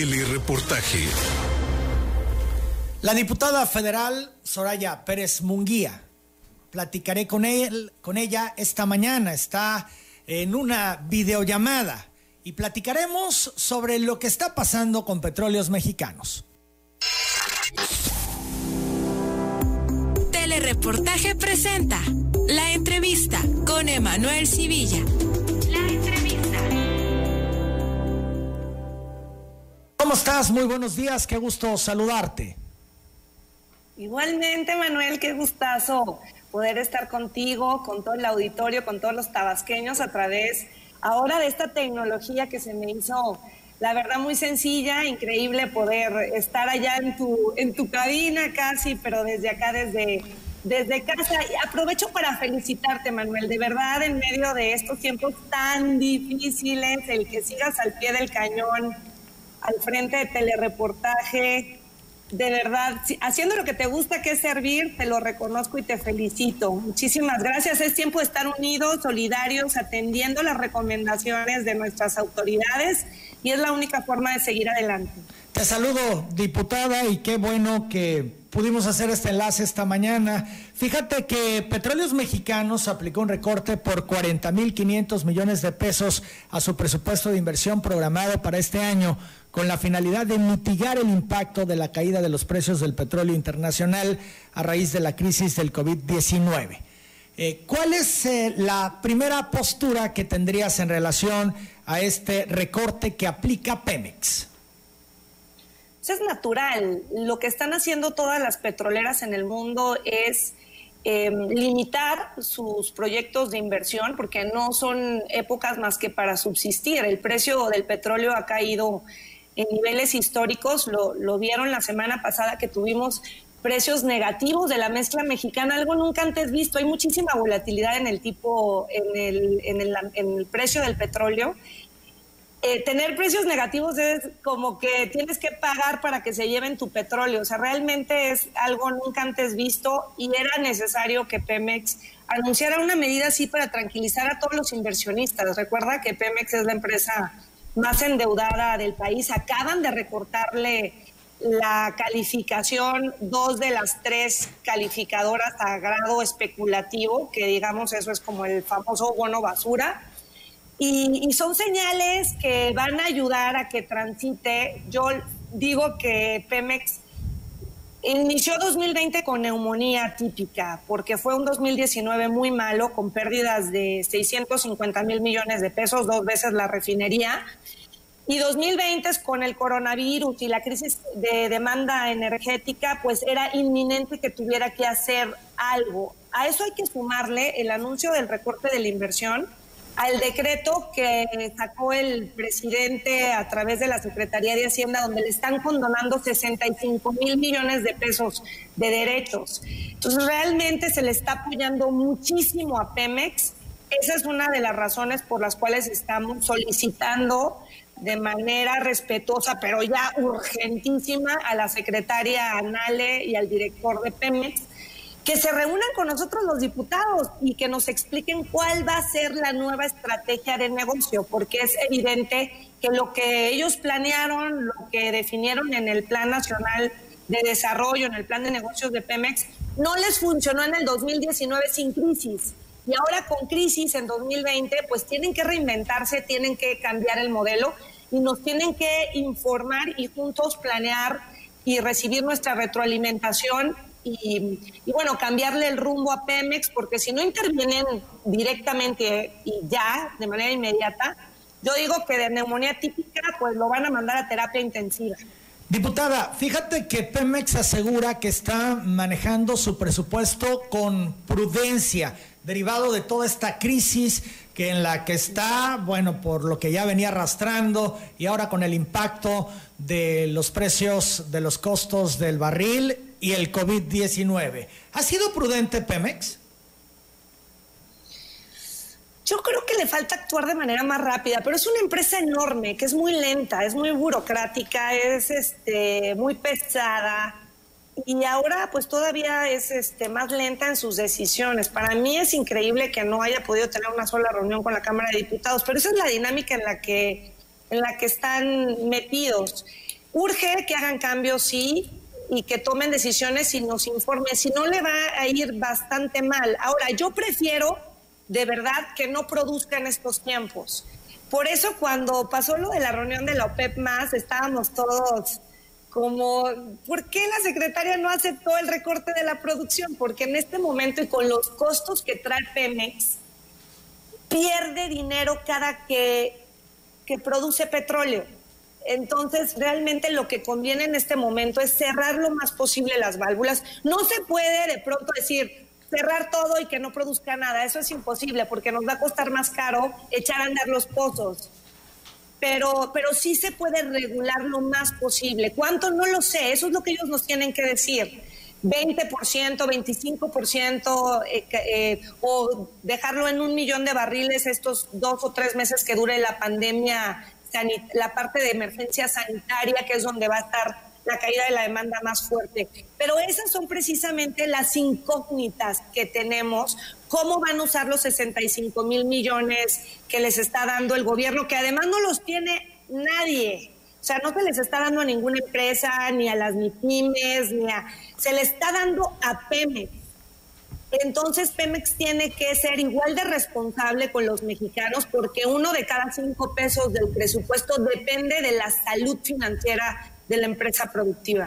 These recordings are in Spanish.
Telereportaje. La diputada federal Soraya Pérez Munguía. Platicaré con, él, con ella esta mañana. Está en una videollamada y platicaremos sobre lo que está pasando con petróleos mexicanos. Telereportaje presenta la entrevista con Emanuel Civilla. ¿Cómo estás? Muy buenos días, qué gusto saludarte. Igualmente, Manuel, qué gustazo poder estar contigo, con todo el auditorio, con todos los tabasqueños a través ahora de esta tecnología que se me hizo, la verdad, muy sencilla, increíble poder estar allá en tu, en tu cabina casi, pero desde acá, desde, desde casa. Y aprovecho para felicitarte, Manuel, de verdad, en medio de estos tiempos tan difíciles, el que sigas al pie del cañón, al frente de telereportaje, de verdad, haciendo lo que te gusta, que es servir, te lo reconozco y te felicito. Muchísimas gracias. Es tiempo de estar unidos, solidarios, atendiendo las recomendaciones de nuestras autoridades y es la única forma de seguir adelante. Te saludo, diputada, y qué bueno que pudimos hacer este enlace esta mañana. Fíjate que Petróleos Mexicanos aplicó un recorte por 40.500 millones de pesos a su presupuesto de inversión programado para este año con la finalidad de mitigar el impacto de la caída de los precios del petróleo internacional a raíz de la crisis del COVID-19. Eh, ¿Cuál es eh, la primera postura que tendrías en relación a este recorte que aplica Pemex? Eso es natural. Lo que están haciendo todas las petroleras en el mundo es em, limitar sus proyectos de inversión porque no son épocas más que para subsistir. El precio del petróleo ha caído en niveles históricos. Lo, lo vieron la semana pasada que tuvimos precios negativos de la mezcla mexicana, algo nunca antes visto. Hay muchísima volatilidad en el tipo, en el, en el, precio del petróleo. Eh, tener precios negativos es como que tienes que pagar para que se lleven tu petróleo. O sea, realmente es algo nunca antes visto y era necesario que Pemex anunciara una medida así para tranquilizar a todos los inversionistas. Recuerda que Pemex es la empresa más endeudada del país. Acaban de recortarle la calificación, dos de las tres calificadoras a grado especulativo, que digamos eso es como el famoso bono basura. Y, son señales que van a ayudar a que transite. Yo digo que Pemex inició 2020 con neumonía típica, porque fue un 2019 muy malo, con pérdidas de 650 mil millones de pesos, dos veces la refinería. Y 2020 con el coronavirus y la crisis de demanda energética, pues era inminente que tuviera que hacer algo. A eso hay que sumarle el anuncio del recorte de la inversión, al decreto que sacó el presidente a través de la Secretaría de Hacienda, donde le están condonando 65 mil millones de pesos de derechos. Entonces, realmente se le está apoyando muchísimo a Pemex. Esa es una de las razones por las cuales estamos solicitando de manera respetuosa, pero ya urgentísima, a la secretaria Anale y al director de Pemex que se reúnan con nosotros los diputados y que nos expliquen cuál va a ser la nueva estrategia de negocio, porque es evidente que lo que ellos planearon, lo que definieron en el Plan Nacional de Desarrollo, en el Plan de Negocios de Pemex, no les funcionó en el 2019 sin crisis. Y ahora con crisis en 2020, pues tienen que reinventarse, tienen que cambiar el modelo y nos tienen que informar y juntos planear y recibir nuestra retroalimentación y, bueno, cambiarle el rumbo a Pemex, porque si no intervienen directamente y ya, de manera inmediata, yo digo que de neumonía típica, pues lo van a mandar a terapia intensiva. Diputada, fíjate que Pemex asegura que está manejando su presupuesto con prudencia, derivado de toda esta crisis que en la que está, bueno, por lo que ya venía arrastrando y ahora con el impacto de los precios de los costos del barril y el COVID-19. ¿Ha sido prudente Pemex? Yo creo que le falta actuar de manera más rápida, pero es una empresa enorme, que es muy lenta, es muy burocrática, es este, muy pesada y ahora pues todavía es este, más lenta en sus decisiones. Para mí es increíble que no haya podido tener una sola reunión con la Cámara de Diputados, pero esa es la dinámica en la que, en la que están metidos. urge que hagan cambios, sí, y que tomen decisiones y nos informen. Si no, le va a ir bastante mal. Ahora, yo prefiero de verdad que no produzcan estos tiempos. Por eso cuando pasó lo de la reunión de la OPEP más, estábamos todos como, ¿por qué la secretaria no aceptó el recorte de la producción? Porque en este momento y con los costos que trae Pemex, pierde dinero cada que, que produce petróleo. Entonces, realmente lo que conviene en este momento es cerrar lo más posible las válvulas. No se puede de pronto decir cerrar todo y que no produzca nada. Eso es imposible porque nos va a costar más caro echar a andar los pozos. Pero, pero sí se puede regular lo más posible. ¿Cuánto? No lo sé. Eso es lo que ellos nos tienen que decir. 20%, 25% eh, eh, o dejarlo en un millón de barriles estos dos o tres meses que dure la pandemia la parte de emergencia sanitaria, que es donde va a estar la caída de la demanda más fuerte. Pero esas son precisamente las incógnitas que tenemos. ¿Cómo van a usar los 65 mil millones que les está dando el gobierno, que además no los tiene nadie? O sea, no se les está dando a ninguna empresa, ni a las MIPIMES, ni a... Se le está dando a Pemex. Entonces Pemex tiene que ser igual de responsable con los mexicanos porque uno de cada cinco pesos del presupuesto depende de la salud financiera de la empresa productiva.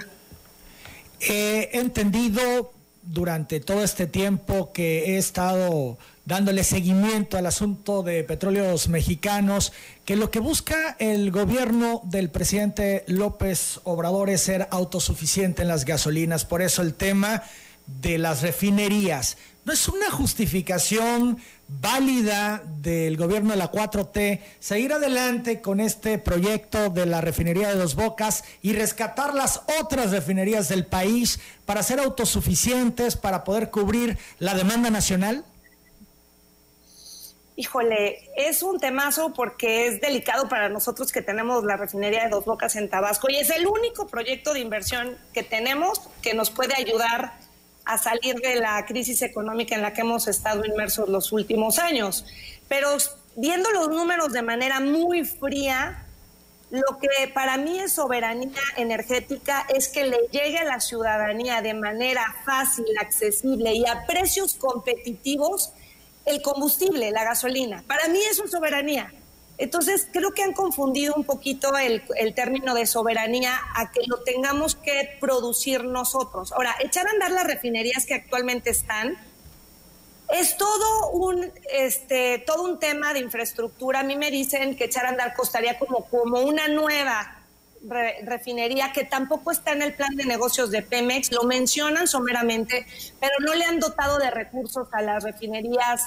He entendido durante todo este tiempo que he estado dándole seguimiento al asunto de petróleos mexicanos, que lo que busca el gobierno del presidente López Obrador es ser autosuficiente en las gasolinas. Por eso el tema de las refinerías. ¿No es una justificación válida del gobierno de la 4T seguir adelante con este proyecto de la refinería de Dos Bocas y rescatar las otras refinerías del país para ser autosuficientes, para poder cubrir la demanda nacional? Híjole, es un temazo porque es delicado para nosotros que tenemos la refinería de Dos Bocas en Tabasco y es el único proyecto de inversión que tenemos que nos puede ayudar a salir de la crisis económica en la que hemos estado inmersos los últimos años. Pero viendo los números de manera muy fría, lo que para mí es soberanía energética es que le llegue a la ciudadanía de manera fácil, accesible y a precios competitivos el combustible, la gasolina. Para mí eso es soberanía. Entonces, creo que han confundido un poquito el, término de soberanía a que lo tengamos que producir nosotros. Ahora, echar a andar las refinerías que actualmente están es todo un, este, todo un tema de infraestructura. A mí me dicen que echar a andar costaría como, como una nueva refinería que tampoco está en el plan de negocios de Pemex. Lo mencionan someramente, pero no le han dotado de recursos a las refinerías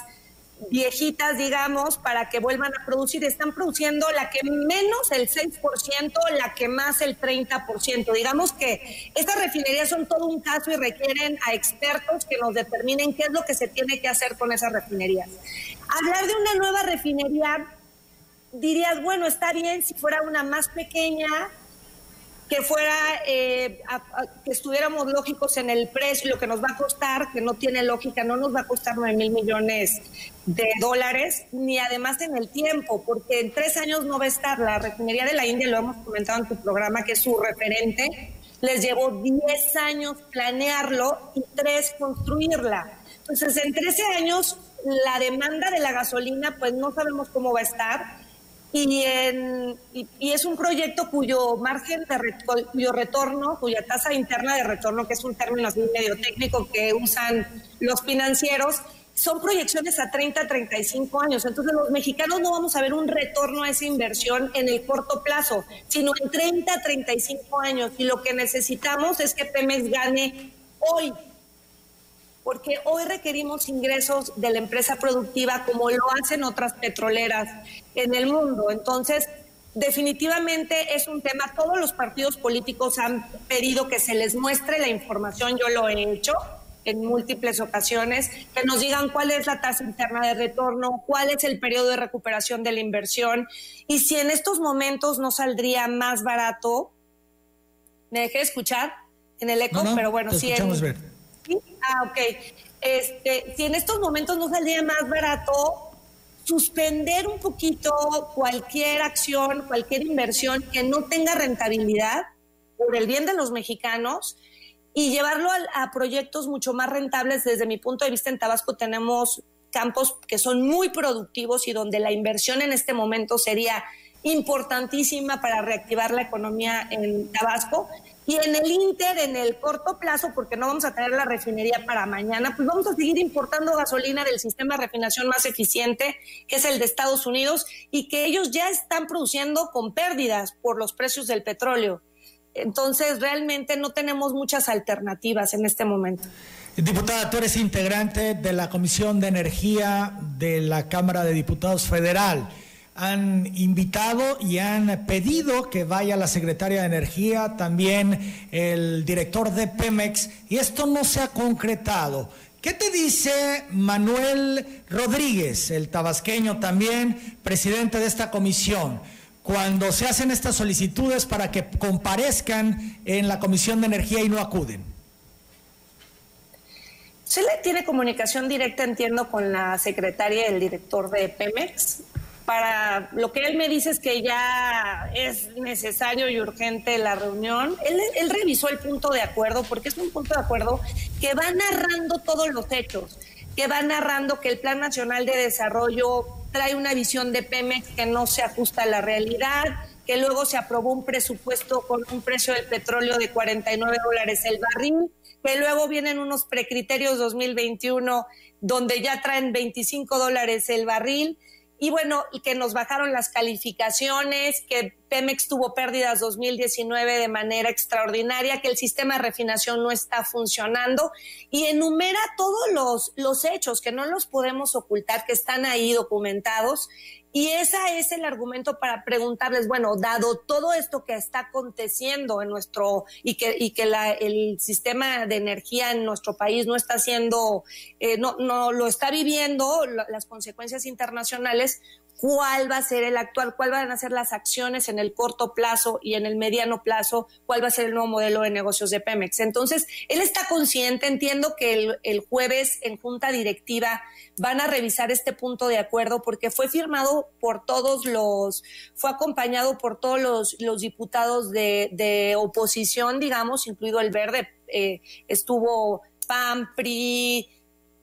viejitas, digamos, para que vuelvan a producir. Están produciendo la que menos el 6%, la que más el 30%. Digamos que estas refinerías son todo un caso y requieren a expertos que nos determinen qué es lo que se tiene que hacer con esas refinerías. Hablar de una nueva refinería, dirías, bueno, está bien si fuera una más pequeña, que fuera, eh, que estuviéramos lógicos en el precio, lo que nos va a costar, que no tiene lógica, no nos va a costar 9 mil millones de dólares, ni además en el tiempo, porque en tres años no va a estar. La refinería de la India, lo hemos comentado en tu programa, que es su referente, les llevó 10 años planearlo y tres construirla. Entonces, en 13 años, la demanda de la gasolina, pues no sabemos cómo va a estar y, en, y, es un proyecto cuyo margen de cuyo retorno, cuya tasa interna de retorno, que es un término así medio técnico que usan los financieros, son proyecciones a 30, 35 años. Entonces los mexicanos no vamos a ver un retorno a esa inversión en el corto plazo, sino en 30, 35 años. Y lo que necesitamos es que Pemex gane hoy porque hoy requerimos ingresos de la empresa productiva como lo hacen otras petroleras en el mundo. Entonces, definitivamente es un tema, todos los partidos políticos han pedido que se les muestre la información, yo lo he hecho en múltiples ocasiones, que nos digan cuál es la tasa interna de retorno, cuál es el periodo de recuperación de la inversión y si en estos momentos no saldría más barato, me dejé escuchar en el eco, pero bueno, sí. En, Ah, ok. Este, si en estos momentos no saldría más barato suspender un poquito cualquier acción, cualquier inversión que no tenga rentabilidad por el bien de los mexicanos y llevarlo a, proyectos mucho más rentables. Desde mi punto de vista, en Tabasco tenemos campos que son muy productivos y donde la inversión en este momento sería importantísima para reactivar la economía en Tabasco. Y en el Inter, en el corto plazo, porque no vamos a tener la refinería para mañana, pues vamos a seguir importando gasolina del sistema de refinación más eficiente, que es el de Estados Unidos, y que ellos ya están produciendo con pérdidas por los precios del petróleo. Entonces, realmente no tenemos muchas alternativas en este momento. Diputada, tú eres integrante de la Comisión de Energía de la Cámara de Diputados Federal han invitado y han pedido que vaya la secretaria de Energía, también el director de Pemex, y esto no se ha concretado. ¿Qué te dice Manuel Rodríguez, el tabasqueño también, presidente de esta comisión, cuando se hacen estas solicitudes para que comparezcan en la Comisión de Energía y no acuden? Se le tiene comunicación directa, entiendo, con la secretaria y el director de Pemex para lo que él me dice es que ya es necesario y urgente la reunión. Él, revisó el punto de acuerdo porque es un punto de acuerdo que va narrando todos los hechos, que va narrando que el Plan Nacional de Desarrollo trae una visión de Pemex que no se ajusta a la realidad, que luego se aprobó un presupuesto con un precio del petróleo de 49 dólares el barril, que luego vienen unos precriterios 2021 donde ya traen 25 dólares el barril y bueno, que nos bajaron las calificaciones, que Pemex tuvo pérdidas 2019 de manera extraordinaria, que el sistema de refinación no está funcionando y enumera todos los, los hechos que no los podemos ocultar, que están ahí documentados y ese es el argumento para preguntarles, bueno, dado todo esto que está aconteciendo en nuestro y que, y que la, el sistema de energía en nuestro país no está haciendo, eh, no, no lo está viviendo las consecuencias internacionales, cuál va a ser el actual, cuál van a ser las acciones en el corto plazo y en el mediano plazo, cuál va a ser el nuevo modelo de negocios de Pemex. Entonces, él está consciente, entiendo que el, el jueves en junta directiva van a revisar este punto de acuerdo porque fue firmado por todos los, fue acompañado por todos los, diputados de, de, oposición, digamos, incluido el verde, eh, estuvo PAN, PRI,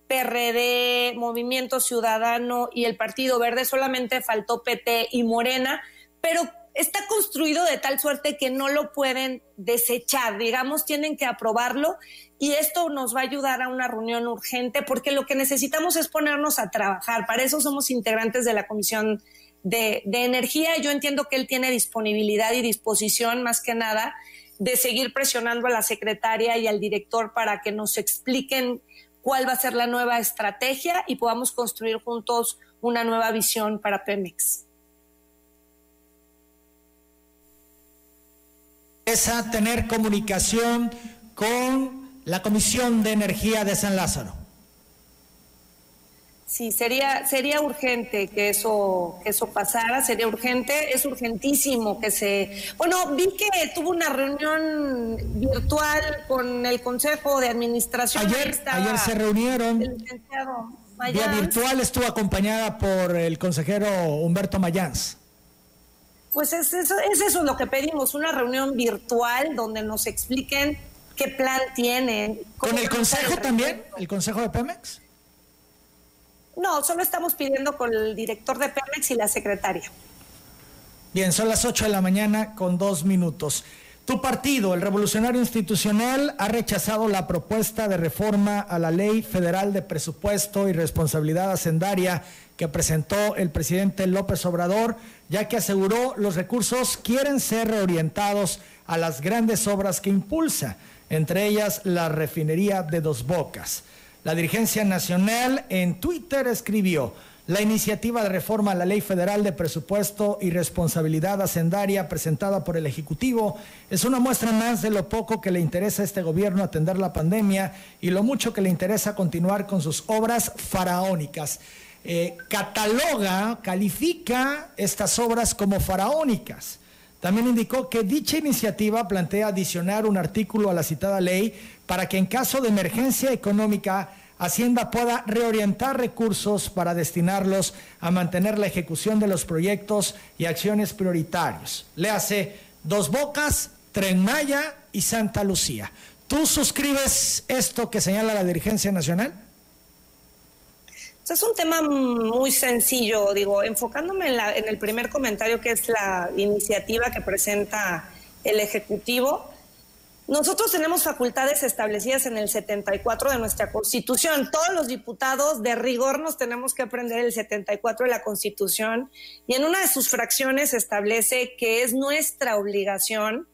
PRD, Movimiento Ciudadano y el Partido Verde, solamente faltó PT y Morena, pero está construido de tal suerte que no lo pueden desechar, digamos, tienen que aprobarlo y esto nos va a ayudar a una reunión urgente porque lo que necesitamos es ponernos a trabajar. Para eso somos integrantes de la Comisión de, de Energía. Yo entiendo que él tiene disponibilidad y disposición más que nada de seguir presionando a la secretaria y al director para que nos expliquen cuál va a ser la nueva estrategia y podamos construir juntos una nueva visión para Pemex. Es tener comunicación con la Comisión de Energía de San Lázaro. Sí, sería, sería urgente que eso, que eso pasara, sería urgente, es urgentísimo que se... Bueno, vi que tuvo una reunión virtual con el Consejo de Administración. Ayer, ayer se reunieron. Vía virtual estuvo acompañada por el consejero Humberto Mayans. Pues es eso, es eso lo que pedimos, una reunión virtual donde nos expliquen qué plan tienen. ¿Con el Consejo también? ¿El Consejo de Pemex? No, solo estamos pidiendo con el director de Pemex y la secretaria. Bien, son las 8 de la mañana con dos minutos. Tu partido, el Revolucionario Institucional, ha rechazado la propuesta de reforma a la Ley Federal de Presupuesto y Responsabilidad Hacendaria que presentó el presidente López Obrador, ya que aseguró los recursos quieren ser reorientados a las grandes obras que impulsa, entre ellas la refinería de Dos Bocas. La dirigencia nacional en Twitter escribió, la iniciativa de reforma a la Ley Federal de Presupuesto y Responsabilidad Hacendaria presentada por el Ejecutivo es una muestra más de lo poco que le interesa a este gobierno atender la pandemia y lo mucho que le interesa continuar con sus obras faraónicas. Eh, cataloga, califica estas obras como faraónicas. También indicó que dicha iniciativa plantea adicionar un artículo a la citada ley para que en caso de emergencia económica Hacienda pueda reorientar recursos para destinarlos a mantener la ejecución de los proyectos y acciones prioritarios. Le hace dos bocas Tren Maya y Santa Lucía. ¿Tú suscribes esto que señala la dirigencia nacional? Es un tema muy sencillo, digo, enfocándome en, en, el primer comentario que es la iniciativa que presenta el Ejecutivo. Nosotros tenemos facultades establecidas en el 74 de nuestra Constitución. Todos los diputados de rigor nos tenemos que aprender el 74 de la Constitución y en una de sus fracciones establece que es nuestra obligación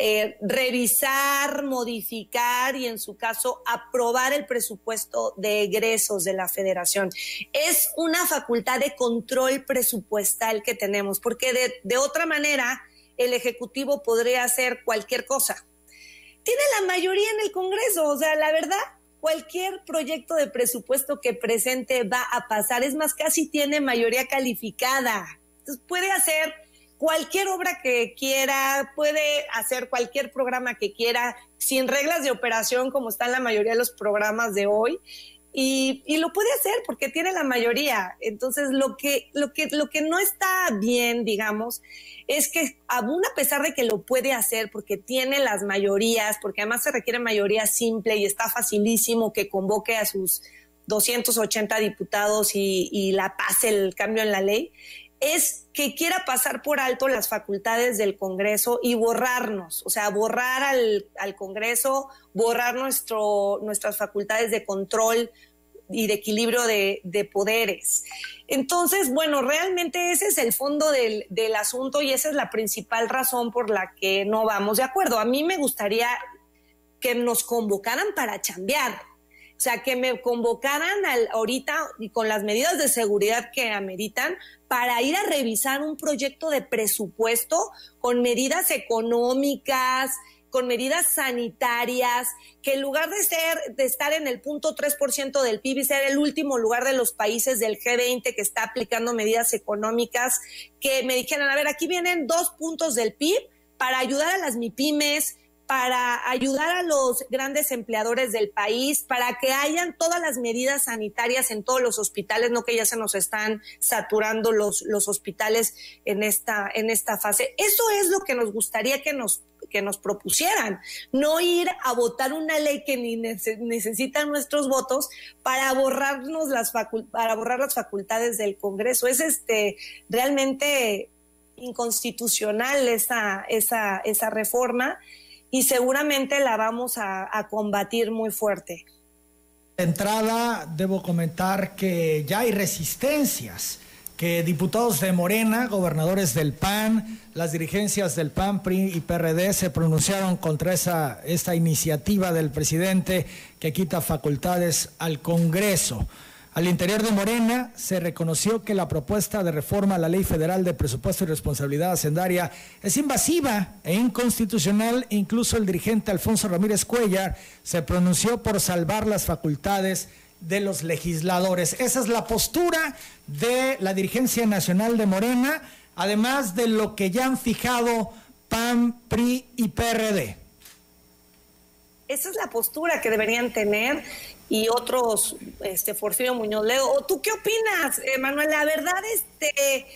eh, revisar, modificar y en su caso aprobar el presupuesto de egresos de la federación. Es una facultad de control presupuestal que tenemos porque de, de otra manera el Ejecutivo podría hacer cualquier cosa tiene la mayoría en el Congreso. O sea, la verdad, cualquier proyecto de presupuesto que presente va a pasar. Es más, casi tiene mayoría calificada. Entonces puede hacer cualquier obra que quiera, puede hacer cualquier programa que quiera, sin reglas de operación como están la mayoría de los programas de hoy. Y, y, lo puede hacer porque tiene la mayoría. Entonces, lo que, lo que, lo que no está bien, digamos, es que aún a pesar de que lo puede hacer porque tiene las mayorías, porque además se requiere mayoría simple y está facilísimo que convoque a sus 280 diputados y, la pase el cambio en la ley, es que quiera pasar por alto las facultades del Congreso y borrarnos, o sea, borrar al, Congreso, borrar nuestro, nuestras facultades de control, y de equilibrio de, poderes. Entonces, bueno, realmente ese es el fondo del, del asunto y esa es la principal razón por la que no vamos de acuerdo. A mí me gustaría que nos convocaran para chambear, o sea, que me convocaran al, ahorita y con las medidas de seguridad que ameritan para ir a revisar un proyecto de presupuesto con medidas económicas, con medidas sanitarias, que en lugar de de estar en el punto 3% del PIB y ser el último lugar de los países del G20 que está aplicando medidas económicas, que me dijeran, a ver, aquí vienen dos puntos del PIB para ayudar a las MIPIMES, para ayudar a los grandes empleadores del país, para que hayan todas las medidas sanitarias en todos los hospitales, no que ya se nos están saturando los, los hospitales en esta, en esta fase. Eso es lo que nos gustaría que nos que nos propusieran, no ir a votar una ley que ni necesita nuestros votos para borrarnos las para borrar las facultades del Congreso. Es este realmente inconstitucional esa, esa, esa reforma y seguramente la vamos a, combatir muy fuerte. De entrada, debo comentar que ya hay resistencias que diputados de Morena, gobernadores del PAN, las dirigencias del PAN, PRI y PRD se pronunciaron contra esta iniciativa del presidente que quita facultades al Congreso. Al interior de Morena se reconoció que la propuesta de reforma a la Ley Federal de Presupuesto y Responsabilidad Hacendaria es invasiva e inconstitucional. Incluso el dirigente Alfonso Ramírez Cuellar se pronunció por salvar las facultades de los legisladores. Esa es la postura de la dirigencia nacional de Morena, además de lo que ya han fijado PAN, PRI y PRD. Esa es la postura que deberían tener y otros, este Muñoz Leo. ¿Tú qué opinas, Manuel? La verdad, este,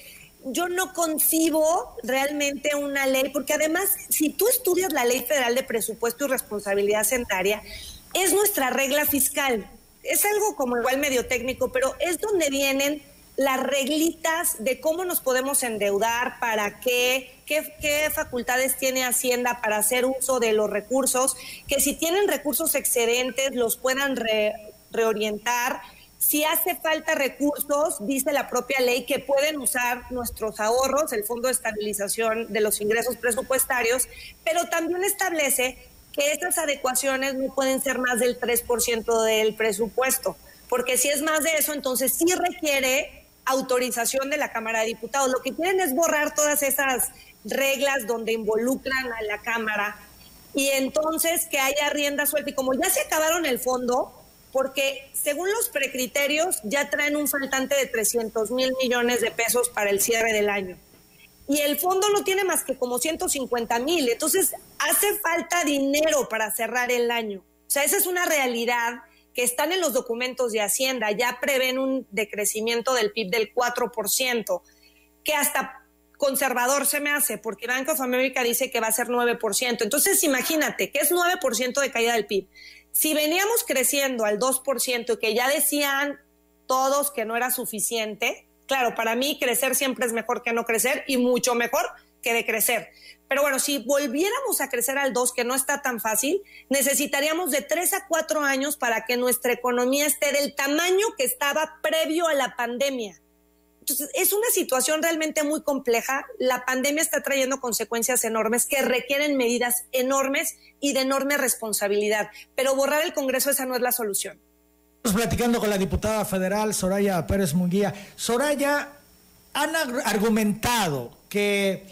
yo no concibo realmente una ley, porque además, si tú estudias la Ley Federal de Presupuesto y Responsabilidad Centraria, es nuestra regla fiscal es algo como igual medio técnico, pero es donde vienen las reglitas de cómo nos podemos endeudar, para qué, qué, facultades tiene Hacienda para hacer uso de los recursos, que si tienen recursos excedentes los puedan reorientar. Si hace falta recursos, dice la propia ley que pueden usar nuestros ahorros, el Fondo de Estabilización de los Ingresos Presupuestarios, pero también establece que estas adecuaciones no pueden ser más del 3% del presupuesto, porque si es más de eso, entonces sí requiere autorización de la Cámara de Diputados. Lo que quieren es borrar todas esas reglas donde involucran a la Cámara y entonces que haya rienda suelta. Y como ya se acabaron el fondo, porque según los precriterios ya traen un faltante de 300 mil millones de pesos para el cierre del año y el fondo no tiene más que como 150 mil. Entonces, hace falta dinero para cerrar el año. O sea, esa es una realidad que están en los documentos de Hacienda. Ya prevén un decrecimiento del PIB del 4%, que hasta conservador se me hace, porque Bank of America dice que va a ser 9%. Entonces, imagínate, que es 9% de caída del PIB. Si veníamos creciendo al 2%, que ya decían todos que no era suficiente, claro, para mí crecer siempre es mejor que no crecer y mucho mejor que de crecer. Pero bueno, si volviéramos a crecer al 2, que no está tan fácil, necesitaríamos de 3 a 4 años para que nuestra economía esté del tamaño que estaba previo a la pandemia. Entonces, es una situación realmente muy compleja. La pandemia está trayendo consecuencias enormes que requieren medidas enormes y de enorme responsabilidad. Pero borrar el Congreso, esa no es la solución. Estamos platicando con la diputada federal Soraya Pérez Munguía. Soraya, han argumentado que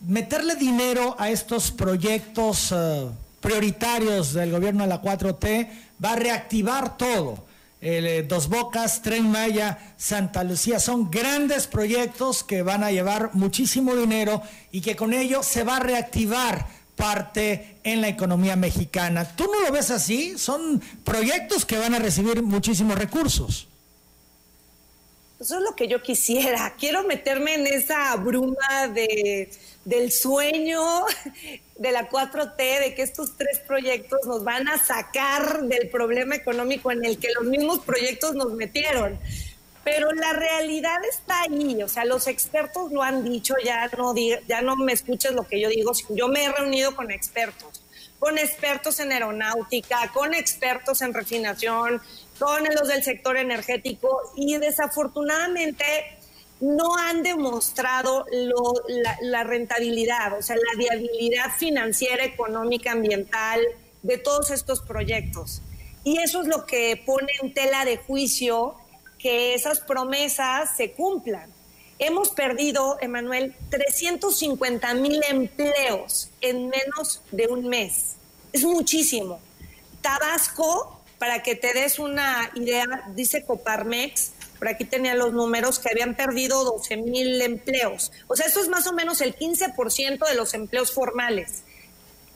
meterle dinero a estos proyectos eh, prioritarios del gobierno de la 4T va a reactivar todo eh, Dos Bocas, Tren Maya, Santa Lucía. Son grandes proyectos que van a llevar muchísimo dinero y que con ello se va a reactivar parte en la economía mexicana. ¿Tú no lo ves así? Son proyectos que van a recibir muchísimos recursos. Eso es lo que yo quisiera. Quiero meterme en esa bruma de, del sueño de la 4T, de que estos tres proyectos nos van a sacar del problema económico en el que los mismos proyectos nos metieron. Pero la realidad está ahí, o sea, los expertos lo han dicho, ya no, ya no me escuches lo que yo digo, yo me he reunido con expertos, con expertos en aeronáutica, con expertos en refinación, con los del sector energético y desafortunadamente no han demostrado la, rentabilidad, o sea, la viabilidad financiera, económica, ambiental de todos estos proyectos. Y eso es lo que pone en tela de juicio que esas promesas se cumplan. Hemos perdido, Emanuel, 350 mil empleos en menos de un mes. Es muchísimo. Tabasco para que te des una idea, dice Coparmex, por aquí tenía los números, que habían perdido 12 mil empleos. O sea, eso es más o menos el 15% de los empleos formales.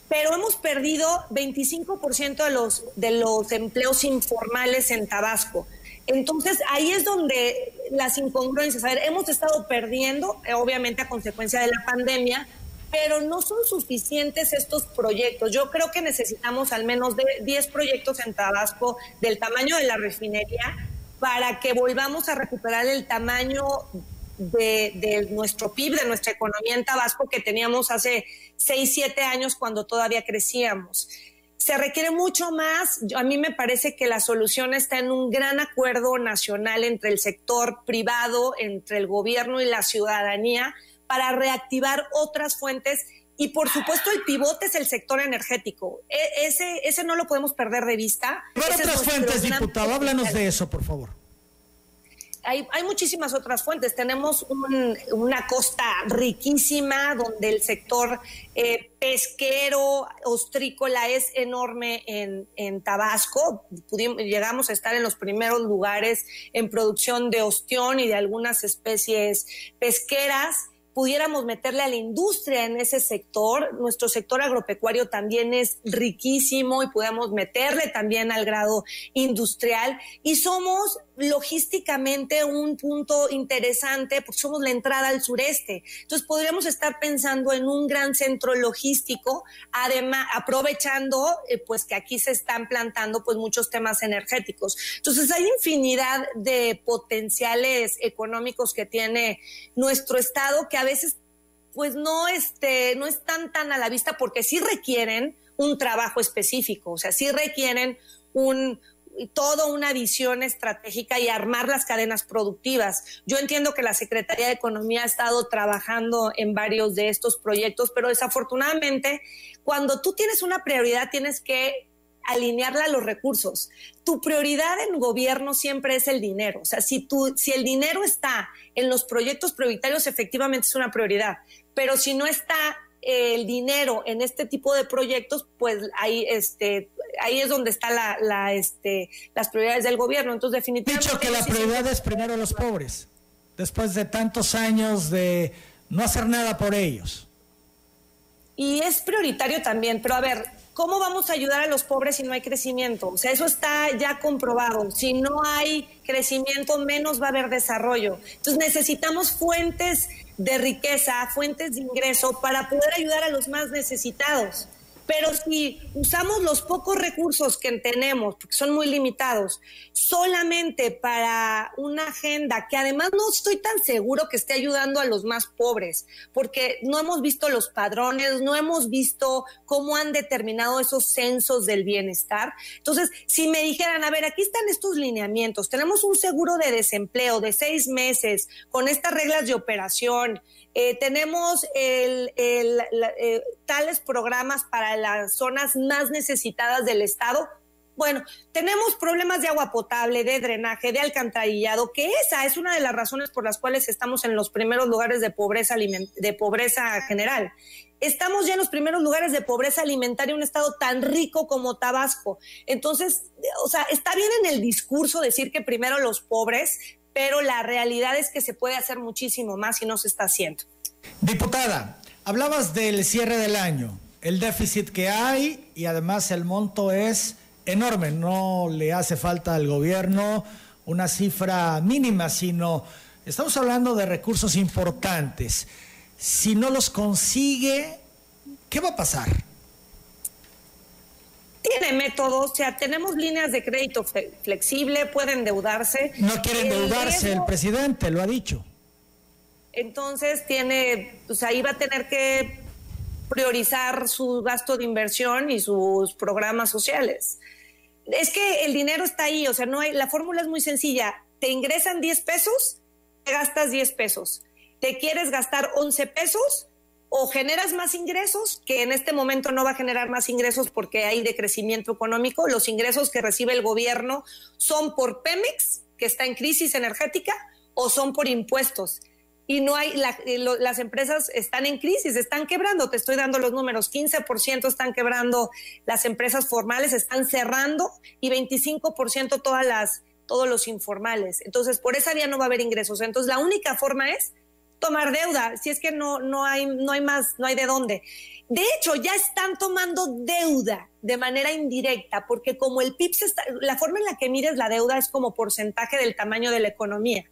Pero hemos perdido 25% de los, de los empleos informales en Tabasco. Entonces, ahí es donde las incongruencias, a ver, hemos estado perdiendo, eh, obviamente a consecuencia de la pandemia, pero no son suficientes estos proyectos. Yo creo que necesitamos al menos de 10 proyectos en Tabasco del tamaño de la refinería para que volvamos a recuperar el tamaño de, nuestro PIB, de nuestra economía en Tabasco que teníamos hace 6, 7 años cuando todavía crecíamos. Se requiere mucho más. A mí me parece que la solución está en un gran acuerdo nacional entre el sector privado, entre el gobierno y la ciudadanía para reactivar otras fuentes y por supuesto el pivote es el sector energético. E, ese, ese no lo podemos perder de vista. ¿Cuáles otras fuentes, diputado? Háblanos de eso, por favor. Hay, hay, muchísimas otras fuentes. Tenemos una costa riquísima donde el sector eh, pesquero, ostrícola es enorme en, en Tabasco. llegamos a estar en los primeros lugares en producción de ostión y de algunas especies pesqueras pudiéramos meterle a la industria en ese sector. Nuestro sector agropecuario también es riquísimo y podemos meterle también al grado industrial. Y somos logísticamente un punto interesante porque somos la entrada al sureste. Entonces podríamos estar pensando en un gran centro logístico, además aprovechando eh, pues que aquí se están plantando pues muchos temas energéticos. Entonces hay infinidad de potenciales económicos que tiene nuestro estado que a veces pues no este no están tan a la vista porque sí requieren un trabajo específico, o sea, sí requieren un, toda una visión estratégica y armar las cadenas productivas. Yo entiendo que la Secretaría de Economía ha estado trabajando en varios de estos proyectos, pero desafortunadamente cuando tú tienes una prioridad tienes que alinearla a los recursos. Tu prioridad en gobierno siempre es el dinero. O sea, si, tú, si el dinero está en los proyectos prioritarios, efectivamente es una prioridad. Pero si no está el dinero en este tipo de proyectos, pues ahí, este, ahí es donde está la, este, las prioridades del gobierno. Entonces, definitivamente. Dicho que la prioridad es primero los pobres, después de tantos años de no hacer nada por ellos. Y es prioritario también, pero a ver, ¿cómo vamos a ayudar a los pobres si no hay crecimiento? O sea, eso está ya comprobado. Si no hay crecimiento, menos va a haber desarrollo. Entonces necesitamos fuentes de riqueza, fuentes de ingreso para poder ayudar a los más necesitados. Pero si usamos los pocos recursos que tenemos, porque son muy limitados, solamente para una agenda que además no estoy tan seguro que esté ayudando a los más pobres, porque no hemos visto los padrones, no hemos visto cómo han determinado esos censos del bienestar. Entonces, si me dijeran, a ver, aquí están estos lineamientos, tenemos un seguro de desempleo de seis meses con estas reglas de operación, eh, tenemos eh, tales programas para las zonas más necesitadas del Estado. Bueno, tenemos problemas de agua potable, de drenaje, de alcantarillado, que esa es una de las razones por las cuales estamos en los primeros lugares de pobreza, de pobreza general. Estamos ya en los primeros lugares de pobreza alimentaria, un estado tan rico como Tabasco. Entonces, o sea, está bien en el discurso decir que primero los pobres, pero la realidad es que se puede hacer muchísimo más y no se está haciendo. Diputada, hablabas del cierre del año, el déficit que hay y además el monto es enorme, no le hace falta al gobierno una cifra mínima, sino estamos hablando de recursos importantes. Si no los consigue, ¿qué va a pasar? tiene métodos, o sea, tenemos líneas de crédito flexible, puede endeudarse. No quiere endeudarse, el, presidente lo ha dicho. Entonces tiene, pues ahí va a tener que priorizar su gasto de inversión y sus programas sociales. Es que el dinero está ahí, o sea, no hay, la fórmula es muy sencilla. Te ingresan 10 pesos, te gastas 10 pesos. Te quieres gastar 11 pesos, o generas más ingresos, que en este momento no va a generar más ingresos porque hay decrecimiento económico. Los ingresos que recibe el gobierno son por Pemex, que está en crisis energética, o son por impuestos. Y no hay, eh, las empresas están en crisis, están quebrando. Te estoy dando los números: 15% están quebrando las empresas formales, están cerrando y 25% todas las, todos los informales. Entonces, por esa vía no va a haber ingresos. Entonces, la única forma es tomar deuda, si es que no, no, hay, no hay más, no hay de dónde. De hecho, ya están tomando deuda de manera indirecta, porque como el PIB, está, la forma en la que mides la deuda es como porcentaje del tamaño de la economía.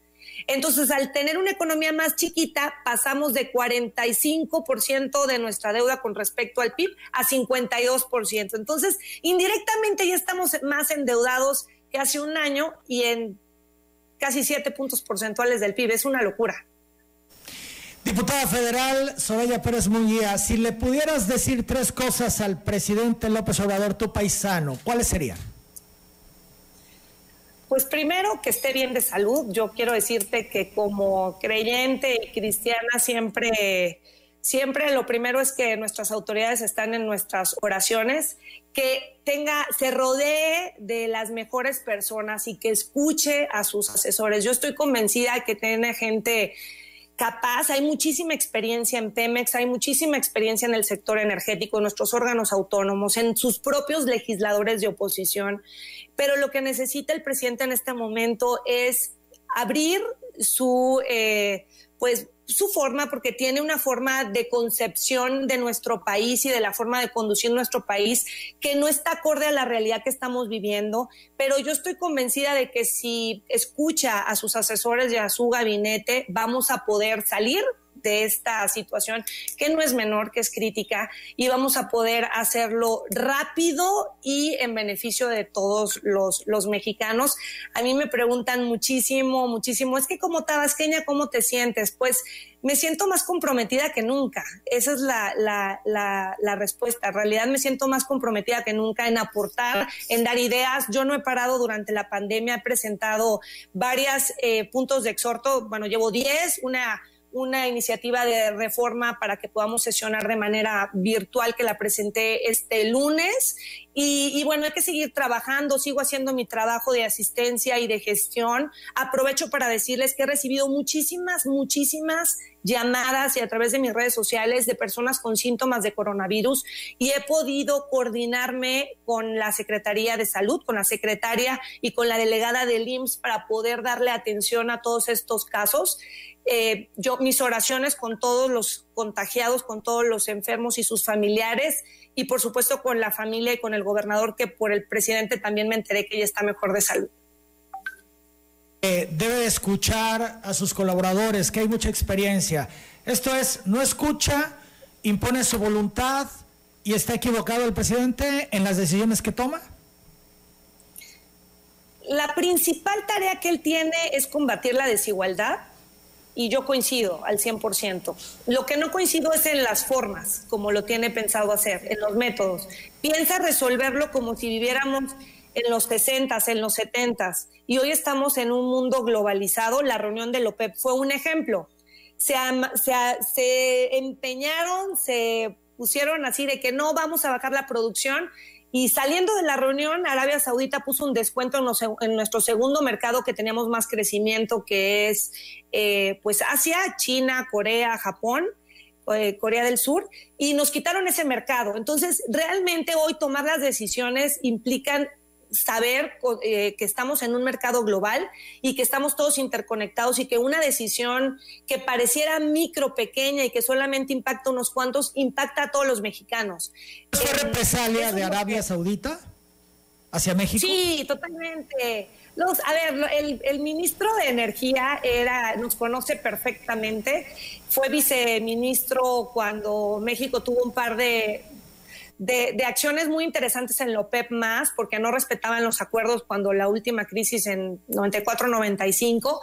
Entonces, al tener una economía más chiquita, pasamos de 45% de nuestra deuda con respecto al PIB a 52%. Entonces, indirectamente ya estamos más endeudados que hace un año y en casi 7 puntos porcentuales del PIB. Es una locura. Diputada federal Soraya Pérez Munguía, si le pudieras decir tres cosas al presidente López Obrador, tu paisano, ¿cuáles serían? Pues primero que esté bien de salud. Yo quiero decirte que como creyente y cristiana siempre, siempre lo primero es que nuestras autoridades están en nuestras oraciones, que tenga, se rodee de las mejores personas y que escuche a sus asesores. Yo estoy convencida que tiene gente capaz, hay muchísima experiencia en Pemex, hay muchísima experiencia en el sector energético, en nuestros órganos autónomos, en sus propios legisladores de oposición, pero lo que necesita el presidente en este momento es abrir su, eh, pues, su forma, porque tiene una forma de concepción de nuestro país y de la forma de conducir nuestro país que no está acorde a la realidad que estamos viviendo, pero yo estoy convencida de que si escucha a sus asesores y a su gabinete, vamos a poder salir de esta situación, que no es menor, que es crítica, y vamos a poder hacerlo rápido y en beneficio de todos los, los mexicanos. A mí me preguntan muchísimo, muchísimo, es que como tabasqueña, ¿cómo te sientes? Pues me siento más comprometida que nunca. Esa es la, la, la, respuesta. En realidad me siento más comprometida que nunca en aportar, en dar ideas. Yo no he parado durante la pandemia, he presentado varios eh, puntos de exhorto. Bueno, llevo 10, una una iniciativa de reforma para que podamos sesionar de manera virtual que la presenté este lunes. Y, bueno, hay que seguir trabajando, sigo haciendo mi trabajo de asistencia y de gestión. Aprovecho para decirles que he recibido muchísimas, muchísimas llamadas y a través de mis redes sociales de personas con síntomas de coronavirus y he podido coordinarme con la Secretaría de Salud, con la secretaria y con la delegada del IMSS para poder darle atención a todos estos casos. Eh, yo mis oraciones con todos los contagiados, con todos los enfermos y sus familiares y por supuesto con la familia y con el gobernador que por el presidente también me enteré que ella está mejor de salud. Eh, debe escuchar a sus colaboradores, que hay mucha experiencia. Esto es, no escucha, impone su voluntad y está equivocado el presidente en las decisiones que toma. La principal tarea que él tiene es combatir la desigualdad y yo coincido al 100%. Lo que no coincido es en las formas, como lo tiene pensado hacer, en los métodos. Piensa resolverlo como si viviéramos en los 60, en los 70 y hoy estamos en un mundo globalizado. La reunión del OPEP fue un ejemplo. Se, se empeñaron, se pusieron así de que no vamos a bajar la producción y saliendo de la reunión, Arabia Saudita puso un descuento en, nuestro segundo mercado que teníamos más crecimiento, que es eh, pues Asia, China, Corea, Japón. Eh, Corea del Sur, y nos quitaron ese mercado. Entonces, realmente hoy tomar las decisiones implican saber eh, que estamos en un mercado global y que estamos todos interconectados y que una decisión que pareciera micro, pequeña y que solamente impacta unos cuantos, impacta a todos los mexicanos. ¿Es eh, represalia de Arabia Saudita hacia México? Sí, totalmente. Los, a ver, el, el, ministro de Energía era, nos conoce perfectamente, fue viceministro cuando México tuvo un par de, de, acciones muy interesantes en la OPEP más, porque no respetaban los acuerdos cuando la última crisis en 94-95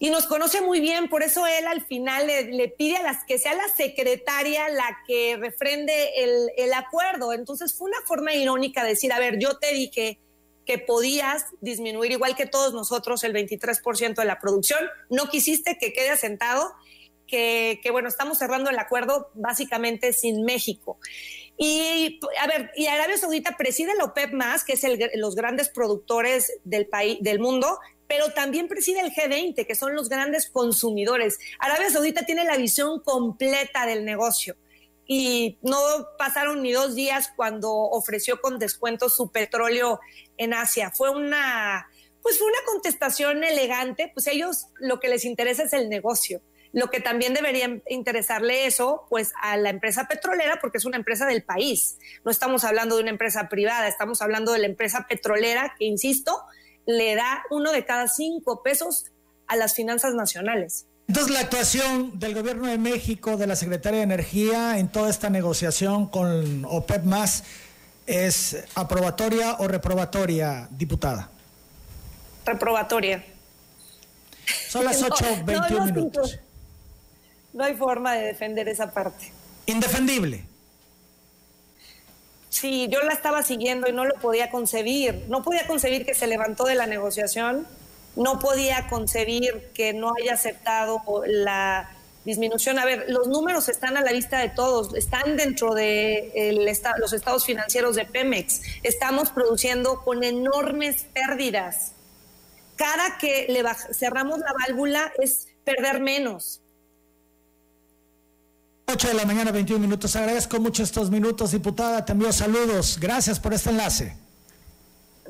y nos conoce muy bien, por eso él al final le, pide a las que sea la secretaria la que refrende el, el, acuerdo. Entonces fue una forma irónica de decir, a ver, yo te dije que podías disminuir igual que todos nosotros el 23% de la producción, no quisiste que quede asentado, que, que bueno, estamos cerrando el acuerdo básicamente sin México. Y a ver, y Arabia Saudita preside la OPEP más, que es el, los grandes productores del país, del mundo, pero también preside el G20, que son los grandes consumidores. Arabia Saudita tiene la visión completa del negocio y no pasaron ni dos días cuando ofreció con descuento su petróleo en Asia. Fue una, pues fue una contestación elegante, pues ellos lo que les interesa es el negocio. Lo que también debería interesarle eso, pues a la empresa petrolera, porque es una empresa del país. No estamos hablando de una empresa privada, estamos hablando de la empresa petrolera que, insisto, le da uno de cada cinco pesos a las finanzas nacionales. Entonces, la actuación del gobierno de México, de la Secretaría de Energía en toda esta negociación con OPEP más, ¿es aprobatoria o reprobatoria, diputada? Reprobatoria. Son las 8.21 minutos no hay forma de defender esa parte. Indefendible. Sí, yo la estaba siguiendo y no lo podía concebir. No podía concebir que se levantó de la negociación, no podía concebir que no haya aceptado la disminución. A ver, los números están a la vista de todos, están dentro de los estados financieros de Pemex. Estamos produciendo con enormes pérdidas. Cada que le cerramos la válvula es perder menos. 8 de la mañana, 21 minutos. Agradezco mucho estos minutos, diputada. Te envío saludos. Gracias por este enlace.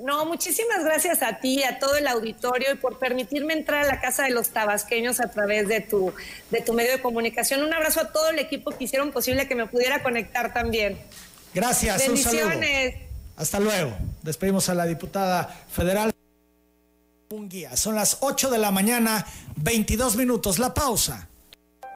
No, muchísimas gracias a ti, a todo el auditorio y por permitirme entrar a la casa de los tabasqueños a través de tu, de tu medio de comunicación. Un abrazo a todo el equipo que hicieron posible que me pudiera conectar también. Gracias. Bendiciones. Hasta luego. Despedimos a la diputada federal. Un guía. Son las 8 de la mañana, 22 minutos. La pausa.